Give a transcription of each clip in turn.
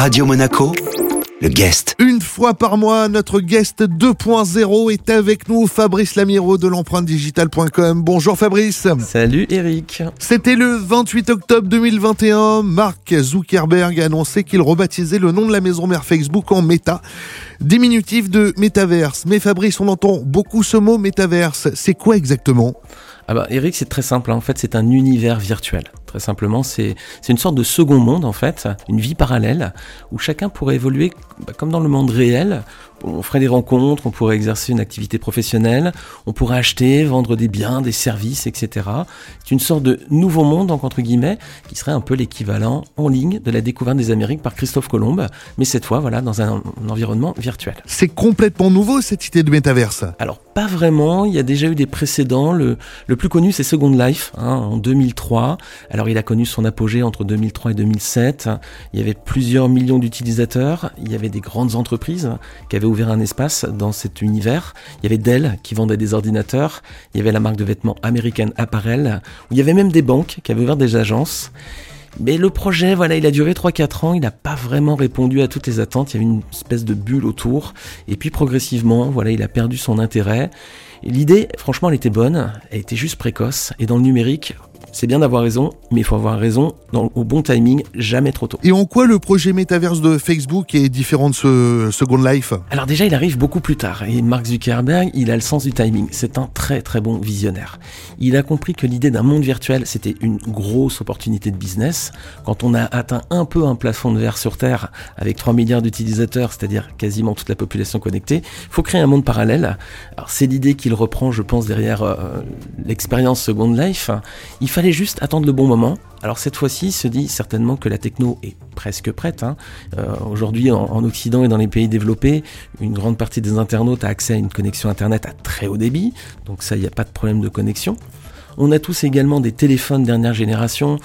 Radio Monaco, le guest. Une fois par mois, notre guest 2.0 est avec nous, Fabrice Lamiro de l'empreinte digitale.com. Bonjour Fabrice. Salut Eric. C'était le 28 octobre 2021. Mark Zuckerberg a annoncé qu'il rebaptisait le nom de la maison mère Facebook en Meta, diminutif de métaverse. Mais Fabrice, on entend beaucoup ce mot métaverse. C'est quoi exactement? Ah bah Eric, c'est très simple. Hein. En fait, c'est un univers virtuel. Très simplement, c'est une sorte de second monde, en fait, une vie parallèle, où chacun pourrait évoluer bah, comme dans le monde réel. On ferait des rencontres, on pourrait exercer une activité professionnelle, on pourrait acheter, vendre des biens, des services, etc. C'est une sorte de nouveau monde, entre guillemets, qui serait un peu l'équivalent en ligne de la découverte des Amériques par Christophe Colomb, mais cette fois, voilà, dans un, environnement virtuel. C'est complètement nouveau, cette idée de métaverse Alors, pas vraiment, il y a déjà eu des précédents. Le, le plus connu, c'est Second Life, hein, en 2003. Alors il a connu son apogée entre 2003 et 2007. Il y avait plusieurs millions d'utilisateurs. Il y avait des grandes entreprises qui avaient ouvert un espace dans cet univers. Il y avait Dell qui vendait des ordinateurs. Il y avait la marque de vêtements American Apparel. Il y avait même des banques qui avaient ouvert des agences. Mais le projet, voilà, il a duré 3-4 ans, il n'a pas vraiment répondu à toutes les attentes, il y avait une espèce de bulle autour, et puis progressivement, voilà, il a perdu son intérêt. L'idée, franchement, elle était bonne, elle était juste précoce, et dans le numérique, c'est bien d'avoir raison, mais il faut avoir raison dans, au bon timing, jamais trop tôt. Et en quoi le projet métaverse de Facebook est différent de ce Second Life? Alors déjà, il arrive beaucoup plus tard. Et Mark Zuckerberg, il a le sens du timing. C'est un très très bon visionnaire. Il a compris que l'idée d'un monde virtuel, c'était une grosse opportunité de business. Quand on a atteint un peu un plafond de verre sur Terre, avec 3 milliards d'utilisateurs, c'est-à-dire quasiment toute la population connectée, il faut créer un monde parallèle. Alors c'est l'idée qu'il reprend, je pense, derrière euh, l'expérience Second Life. Il fallait juste attendre le bon moment. Alors cette fois-ci, il se dit certainement que la techno est presque prête. Hein. Euh, aujourd'hui, en, Occident et dans les pays développés, une grande partie des internautes a accès à une connexion Internet à très haut débit. Donc ça, il n'y a pas de problème de connexion. On a tous également des téléphones dernière génération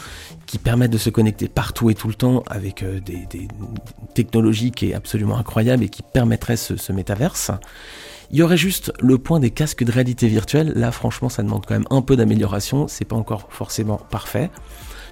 qui permettent de se connecter partout et tout le temps avec euh, des, technologies qui est absolument incroyable et qui permettraient ce, ce métaverse. Il y aurait juste le point des casques de réalité virtuelle. Là, franchement, ça demande quand même un peu d'amélioration. C'est pas encore forcément parfait.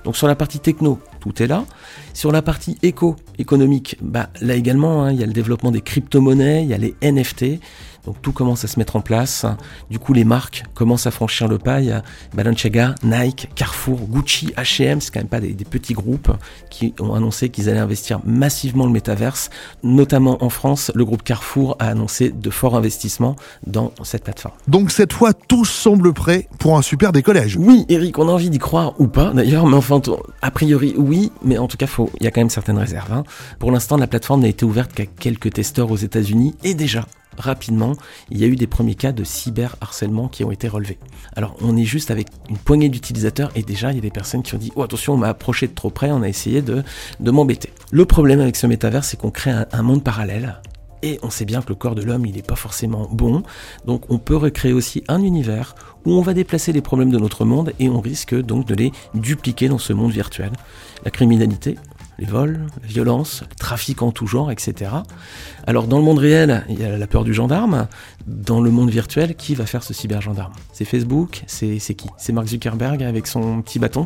Donc sur la partie techno, tout est là. Sur la partie éco, économique, bah, là également, hein, il y a le développement des crypto-monnaies, il y a les NFT. Donc tout commence à se mettre en place. Du coup, les marques commencent à franchir le pas. Il y a Balenciaga, Nike, Carrefour, Gucci, H&M. C'est quand même pas des, petits groupes qui ont annoncé qu'ils allaient investir massivement le métaverse. Notamment en France, le groupe Carrefour a annoncé de forts investissements dans cette plateforme. Donc cette fois, tout semble prêt pour un super décollage. Oui, Eric, on a envie d'y croire ou pas d'ailleurs, mais enfin, a priori oui, mais en tout cas, il y a quand même certaines réserves. Hein. Pour l'instant, la plateforme n'a été ouverte qu'à quelques testeurs aux États-Unis et déjà, rapidement, il y a eu des premiers cas de cyberharcèlement qui ont été relevés. Alors, on est juste avec une poignée d'utilisateurs et déjà, il y a des personnes qui ont dit Oh, attention, on m'a approché de trop près, on a essayé de, de m'embêter. Le problème avec ce métavers, c'est qu'on crée un, monde parallèle. Et on sait bien que le corps de l'homme, il n'est pas forcément bon. Donc, on peut recréer aussi un univers où on va déplacer les problèmes de notre monde et on risque donc de les dupliquer dans ce monde virtuel. La criminalité, les vols, la violence, le trafic en tout genre, etc. Alors dans le monde réel, il y a la peur du gendarme. Dans le monde virtuel, qui va faire ce cybergendarme? C'est Facebook C'est qui? C'est Mark Zuckerberg avec son petit bâton.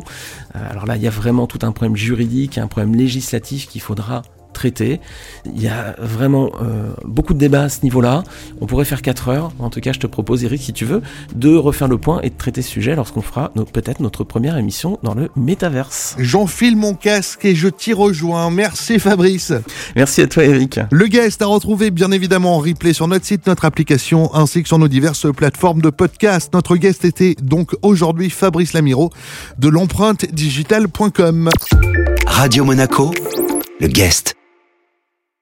Euh, alors là, il y a vraiment tout un problème juridique, un problème législatif qu'il faudra traité. Il y a vraiment euh, beaucoup de débats à ce niveau-là. On pourrait faire 4 heures. En tout cas, je te propose, Eric, si tu veux, de refaire le point et de traiter ce sujet lorsqu'on fera peut-être notre première émission dans le métaverse. J'enfile mon casque et je t'y rejoins. Merci Fabrice. Merci à toi, Eric. Le guest à retrouver bien évidemment en replay sur notre site, notre application ainsi que sur nos diverses plateformes de podcast. Notre guest était donc aujourd'hui Fabrice Lamiro de l'empreinte digitale.com. Radio Monaco, le guest.